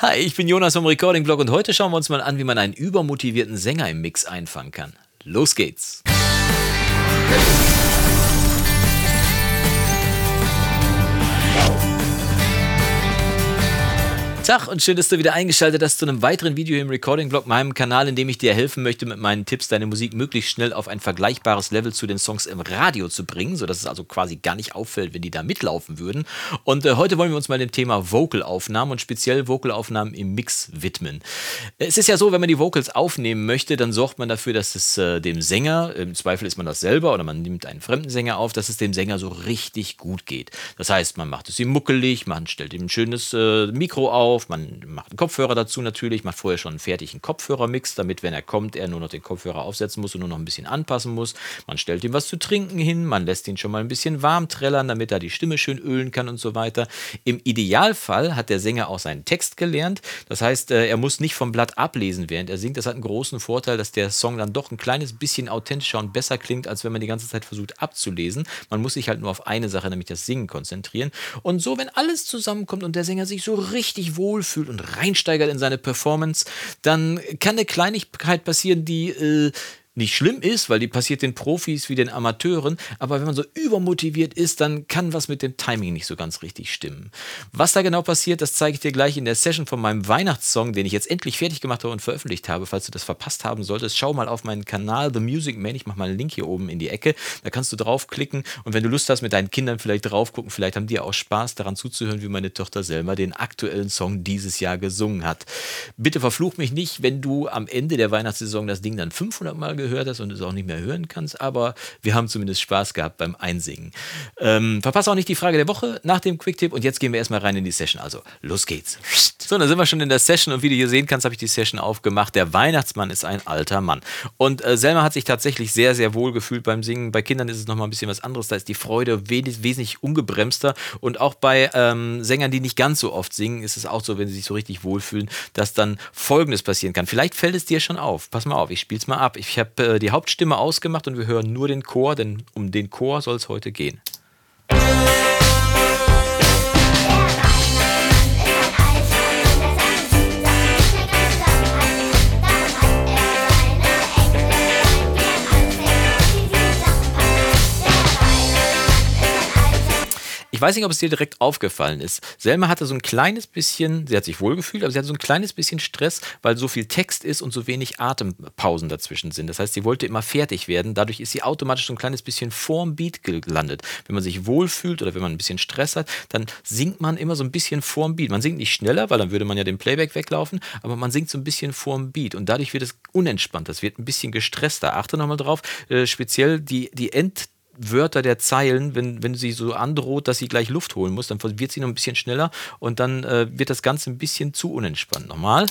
Hi, ich bin Jonas vom Recording Blog und heute schauen wir uns mal an, wie man einen übermotivierten Sänger im Mix einfangen kann. Los geht's! Tag und schön, dass du wieder eingeschaltet hast zu einem weiteren Video im Recording-Blog, meinem Kanal, in dem ich dir helfen möchte, mit meinen Tipps deine Musik möglichst schnell auf ein vergleichbares Level zu den Songs im Radio zu bringen, sodass es also quasi gar nicht auffällt, wenn die da mitlaufen würden. Und äh, heute wollen wir uns mal dem Thema Vocalaufnahmen und speziell Vocalaufnahmen im Mix widmen. Es ist ja so, wenn man die Vocals aufnehmen möchte, dann sorgt man dafür, dass es äh, dem Sänger, im Zweifel ist man das selber oder man nimmt einen fremden Sänger auf, dass es dem Sänger so richtig gut geht. Das heißt, man macht es ihm muckelig, man stellt ihm ein schönes äh, Mikro auf, auf, man macht einen Kopfhörer dazu natürlich, macht vorher schon einen fertigen Kopfhörermix, damit, wenn er kommt, er nur noch den Kopfhörer aufsetzen muss und nur noch ein bisschen anpassen muss. Man stellt ihm was zu trinken hin, man lässt ihn schon mal ein bisschen warm trällern, damit er die Stimme schön ölen kann und so weiter. Im Idealfall hat der Sänger auch seinen Text gelernt. Das heißt, äh, er muss nicht vom Blatt ablesen, während er singt. Das hat einen großen Vorteil, dass der Song dann doch ein kleines bisschen authentischer und besser klingt, als wenn man die ganze Zeit versucht abzulesen. Man muss sich halt nur auf eine Sache, nämlich das Singen, konzentrieren. Und so, wenn alles zusammenkommt und der Sänger sich so richtig wohl wohlfühlt und reinsteigert in seine Performance, dann kann eine Kleinigkeit passieren, die äh, nicht schlimm ist, weil die passiert den Profis wie den Amateuren, aber wenn man so übermotiviert ist, dann kann was mit dem Timing nicht so ganz richtig stimmen. Was da genau passiert, das zeige ich dir gleich in der Session von meinem Weihnachtssong, den ich jetzt endlich fertig gemacht habe und veröffentlicht habe. Falls du das verpasst haben solltest, schau mal auf meinen Kanal The Music Man. Ich mache mal einen Link hier oben in die Ecke. Da kannst du draufklicken und wenn du Lust hast, mit deinen Kindern vielleicht drauf gucken, vielleicht haben die auch Spaß daran zuzuhören, wie meine Tochter Selma den aktuellen Song dieses Jahr gesungen hat. Bitte verfluch mich nicht, wenn du am Ende der Weihnachtssaison das Ding dann 500 Mal gehört gehört hast und es auch nicht mehr hören kannst, aber wir haben zumindest Spaß gehabt beim Einsingen. Ähm, verpasse auch nicht die Frage der Woche nach dem Quicktip und jetzt gehen wir erstmal rein in die Session. Also, los geht's. So, dann sind wir schon in der Session und wie du hier sehen kannst, habe ich die Session aufgemacht. Der Weihnachtsmann ist ein alter Mann. Und äh, Selma hat sich tatsächlich sehr, sehr wohl gefühlt beim Singen. Bei Kindern ist es nochmal ein bisschen was anderes. Da ist die Freude wes wesentlich ungebremster. Und auch bei ähm, Sängern, die nicht ganz so oft singen, ist es auch so, wenn sie sich so richtig wohlfühlen, dass dann Folgendes passieren kann. Vielleicht fällt es dir schon auf. Pass mal auf, ich spiele es mal ab. Ich habe äh, die Hauptstimme ausgemacht und wir hören nur den Chor, denn um den Chor soll es heute gehen. Ich weiß nicht, ob es dir direkt aufgefallen ist. Selma hatte so ein kleines bisschen, sie hat sich wohlgefühlt, aber sie hatte so ein kleines bisschen Stress, weil so viel Text ist und so wenig Atempausen dazwischen sind. Das heißt, sie wollte immer fertig werden. Dadurch ist sie automatisch so ein kleines bisschen vorm Beat gelandet. Wenn man sich wohlfühlt oder wenn man ein bisschen Stress hat, dann singt man immer so ein bisschen vorm Beat. Man singt nicht schneller, weil dann würde man ja dem Playback weglaufen, aber man singt so ein bisschen vorm Beat und dadurch wird es unentspannt. Das wird ein bisschen gestresster. Achte nochmal drauf, äh, speziell die, die End- Wörter der Zeilen, wenn, wenn sie so androht, dass sie gleich Luft holen muss, dann wird sie noch ein bisschen schneller und dann äh, wird das Ganze ein bisschen zu unentspannt. Nochmal.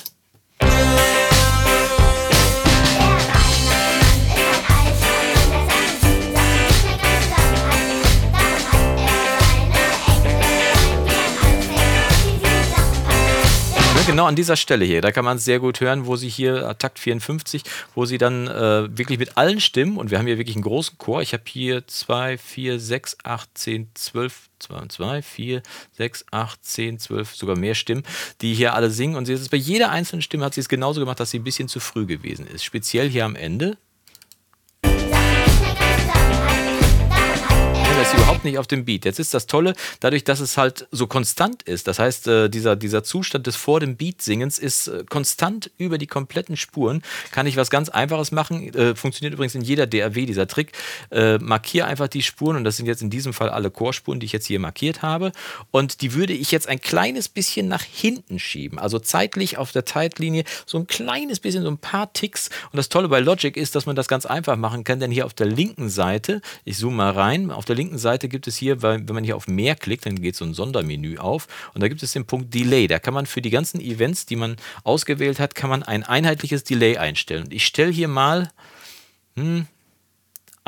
Genau an dieser Stelle hier. Da kann man es sehr gut hören, wo sie hier, äh, Takt 54, wo sie dann äh, wirklich mit allen Stimmen, und wir haben hier wirklich einen großen Chor. Ich habe hier 2, 4, 6, 8, 10, 12, 2 und 2, 4, 6, 8, 10, 12, sogar mehr Stimmen, die hier alle singen. Und sie ist bei jeder einzelnen Stimme hat sie es genauso gemacht, dass sie ein bisschen zu früh gewesen ist. Speziell hier am Ende. Ist überhaupt nicht auf dem Beat. Jetzt ist das Tolle, dadurch, dass es halt so konstant ist. Das heißt, äh, dieser, dieser Zustand des vor dem Beat-Singens ist äh, konstant über die kompletten Spuren. Kann ich was ganz Einfaches machen. Äh, funktioniert übrigens in jeder DAW, dieser Trick. Markiere einfach die Spuren und das sind jetzt in diesem Fall alle Chorspuren, die ich jetzt hier markiert habe. Und die würde ich jetzt ein kleines bisschen nach hinten schieben. Also zeitlich auf der Zeitlinie so ein kleines bisschen, so ein paar Ticks. Und das Tolle bei Logic ist, dass man das ganz einfach machen kann, denn hier auf der linken Seite, ich zoome mal rein, auf der linken linken Seite gibt es hier, wenn man hier auf mehr klickt, dann geht so ein Sondermenü auf und da gibt es den Punkt Delay. Da kann man für die ganzen Events, die man ausgewählt hat, kann man ein einheitliches Delay einstellen. Ich stelle hier mal hm,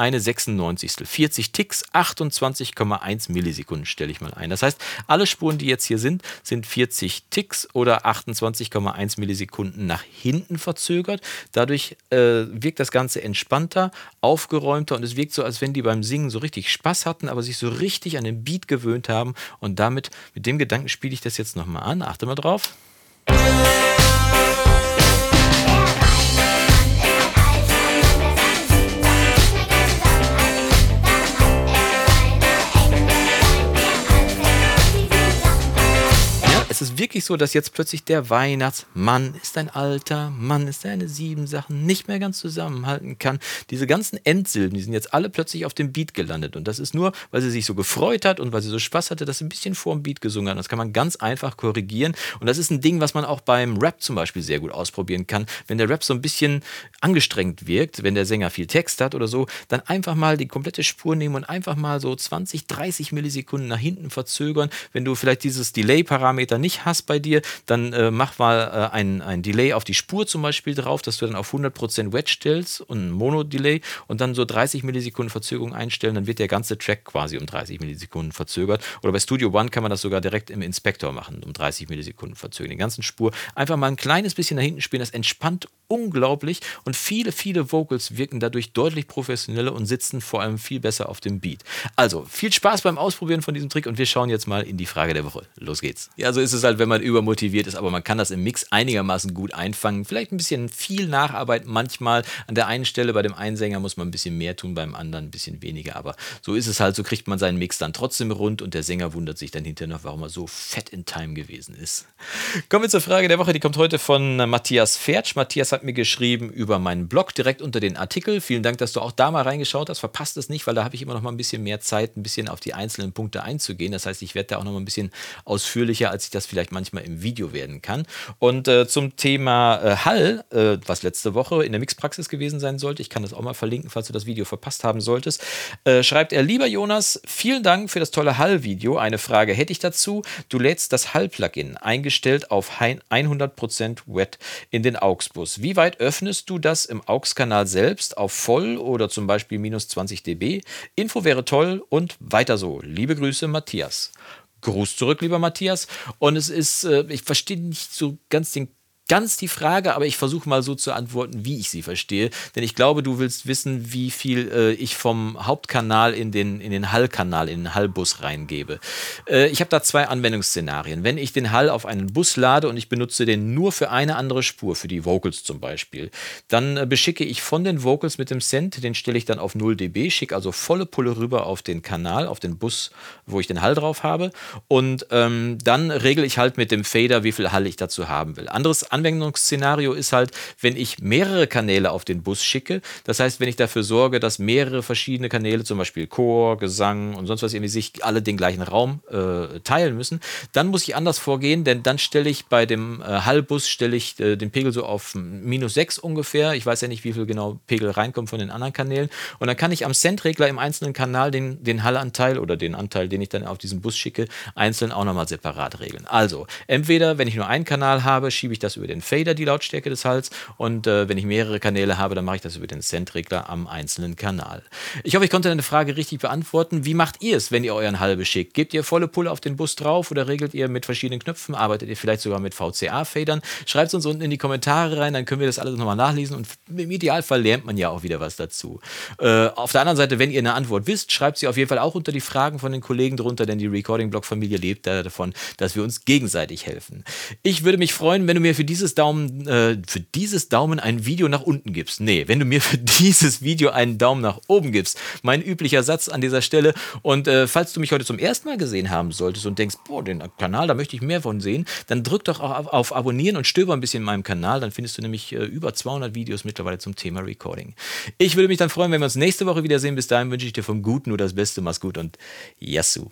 eine 96. 40 Ticks, 28,1 Millisekunden stelle ich mal ein. Das heißt, alle Spuren, die jetzt hier sind, sind 40 Ticks oder 28,1 Millisekunden nach hinten verzögert. Dadurch äh, wirkt das Ganze entspannter, aufgeräumter und es wirkt so, als wenn die beim Singen so richtig Spaß hatten, aber sich so richtig an den Beat gewöhnt haben. Und damit, mit dem Gedanken spiele ich das jetzt nochmal an. Achte mal drauf. Es wirklich so, dass jetzt plötzlich der Weihnachtsmann ist ein alter Mann, ist eine sieben Sachen nicht mehr ganz zusammenhalten kann. Diese ganzen Endsilben, die sind jetzt alle plötzlich auf dem Beat gelandet. Und das ist nur, weil sie sich so gefreut hat und weil sie so Spaß hatte, dass sie ein bisschen vor dem Beat gesungen hat. Das kann man ganz einfach korrigieren. Und das ist ein Ding, was man auch beim Rap zum Beispiel sehr gut ausprobieren kann. Wenn der Rap so ein bisschen angestrengt wirkt, wenn der Sänger viel Text hat oder so, dann einfach mal die komplette Spur nehmen und einfach mal so 20, 30 Millisekunden nach hinten verzögern. Wenn du vielleicht dieses Delay-Parameter nicht nicht hast bei dir, dann äh, mach mal äh, ein, ein Delay auf die Spur zum Beispiel drauf, dass du dann auf 100% Wedge stellst und ein Mono-Delay und dann so 30 Millisekunden Verzögerung einstellen, dann wird der ganze Track quasi um 30 Millisekunden verzögert. Oder bei Studio One kann man das sogar direkt im Inspektor machen, um 30 Millisekunden verzögern. Die ganzen Spur einfach mal ein kleines bisschen nach hinten spielen, das entspannt unglaublich und viele, viele Vocals wirken dadurch deutlich professioneller und sitzen vor allem viel besser auf dem Beat. Also viel Spaß beim Ausprobieren von diesem Trick und wir schauen jetzt mal in die Frage der Woche. Los geht's. Ja, so ist es halt, wenn man übermotiviert ist, aber man kann das im Mix einigermaßen gut einfangen. Vielleicht ein bisschen viel Nacharbeit manchmal. An der einen Stelle bei dem einen Sänger muss man ein bisschen mehr tun, beim anderen ein bisschen weniger. Aber so ist es halt, so kriegt man seinen Mix dann trotzdem rund und der Sänger wundert sich dann hinterher noch, warum er so fett in Time gewesen ist. Kommen wir zur Frage der Woche, die kommt heute von Matthias Fertsch. Matthias hat mir geschrieben über meinen Blog direkt unter den Artikel. Vielen Dank, dass du auch da mal reingeschaut hast. Verpasst es nicht, weil da habe ich immer noch mal ein bisschen mehr Zeit, ein bisschen auf die einzelnen Punkte einzugehen. Das heißt, ich werde da auch noch mal ein bisschen ausführlicher, als ich das vielleicht manchmal im Video werden kann. Und äh, zum Thema äh, Hall, äh, was letzte Woche in der Mixpraxis gewesen sein sollte, ich kann das auch mal verlinken, falls du das Video verpasst haben solltest, äh, schreibt er, lieber Jonas, vielen Dank für das tolle Hall-Video. Eine Frage hätte ich dazu. Du lädst das Hall-Plugin eingestellt auf 100% Wet in den AUX-Bus. Wie wie weit öffnest du das im AUX-Kanal selbst auf voll oder zum Beispiel minus 20 dB? Info wäre toll und weiter so. Liebe Grüße, Matthias. Gruß zurück, lieber Matthias. Und es ist, äh, ich verstehe nicht so ganz den ganz die Frage, aber ich versuche mal so zu antworten, wie ich sie verstehe. Denn ich glaube, du willst wissen, wie viel äh, ich vom Hauptkanal in den, in den Hall-Kanal, in den Hall-Bus reingebe. Äh, ich habe da zwei Anwendungsszenarien. Wenn ich den Hall auf einen Bus lade und ich benutze den nur für eine andere Spur, für die Vocals zum Beispiel, dann äh, beschicke ich von den Vocals mit dem Send, den stelle ich dann auf 0 dB, schicke also volle Pulle rüber auf den Kanal, auf den Bus, wo ich den Hall drauf habe. Und ähm, dann regle ich halt mit dem Fader, wie viel Hall ich dazu haben will. Anderes Anwendungsszenario ist halt, wenn ich mehrere Kanäle auf den Bus schicke. Das heißt, wenn ich dafür sorge, dass mehrere verschiedene Kanäle, zum Beispiel Chor, Gesang und sonst was, irgendwie sich alle den gleichen Raum äh, teilen müssen, dann muss ich anders vorgehen, denn dann stelle ich bei dem äh, Hallbus stelle ich äh, den Pegel so auf minus 6 ungefähr. Ich weiß ja nicht, wie viel genau Pegel reinkommt von den anderen Kanälen. Und dann kann ich am Send-Regler im einzelnen Kanal den, den Hallanteil oder den Anteil, den ich dann auf diesen Bus schicke, einzeln auch nochmal separat regeln. Also, entweder, wenn ich nur einen Kanal habe, schiebe ich das über den Fader, die Lautstärke des Hals. Und äh, wenn ich mehrere Kanäle habe, dann mache ich das über den Send-Regler am einzelnen Kanal. Ich hoffe, ich konnte deine Frage richtig beantworten. Wie macht ihr es, wenn ihr euren Hall beschickt? Gebt ihr volle Pulle auf den Bus drauf oder regelt ihr mit verschiedenen Knöpfen? Arbeitet ihr vielleicht sogar mit VCA-Fadern? Schreibt es uns unten in die Kommentare rein, dann können wir das alles nochmal nachlesen und im Idealfall lernt man ja auch wieder was dazu. Äh, auf der anderen Seite, wenn ihr eine Antwort wisst, schreibt sie auf jeden Fall auch unter die Fragen von den Kollegen drunter, denn die Recording-Blog-Familie lebt davon, dass wir uns gegenseitig helfen. Ich würde mich freuen, wenn du mir für diese dieses Daumen, äh, für dieses Daumen ein Video nach unten gibst. Nee, wenn du mir für dieses Video einen Daumen nach oben gibst. Mein üblicher Satz an dieser Stelle. Und äh, falls du mich heute zum ersten Mal gesehen haben solltest und denkst, boah, den Kanal, da möchte ich mehr von sehen, dann drück doch auf, auf Abonnieren und stöber ein bisschen in meinem Kanal. Dann findest du nämlich äh, über 200 Videos mittlerweile zum Thema Recording. Ich würde mich dann freuen, wenn wir uns nächste Woche wiedersehen. Bis dahin wünsche ich dir vom Guten nur das Beste. Mach's gut und Yassou.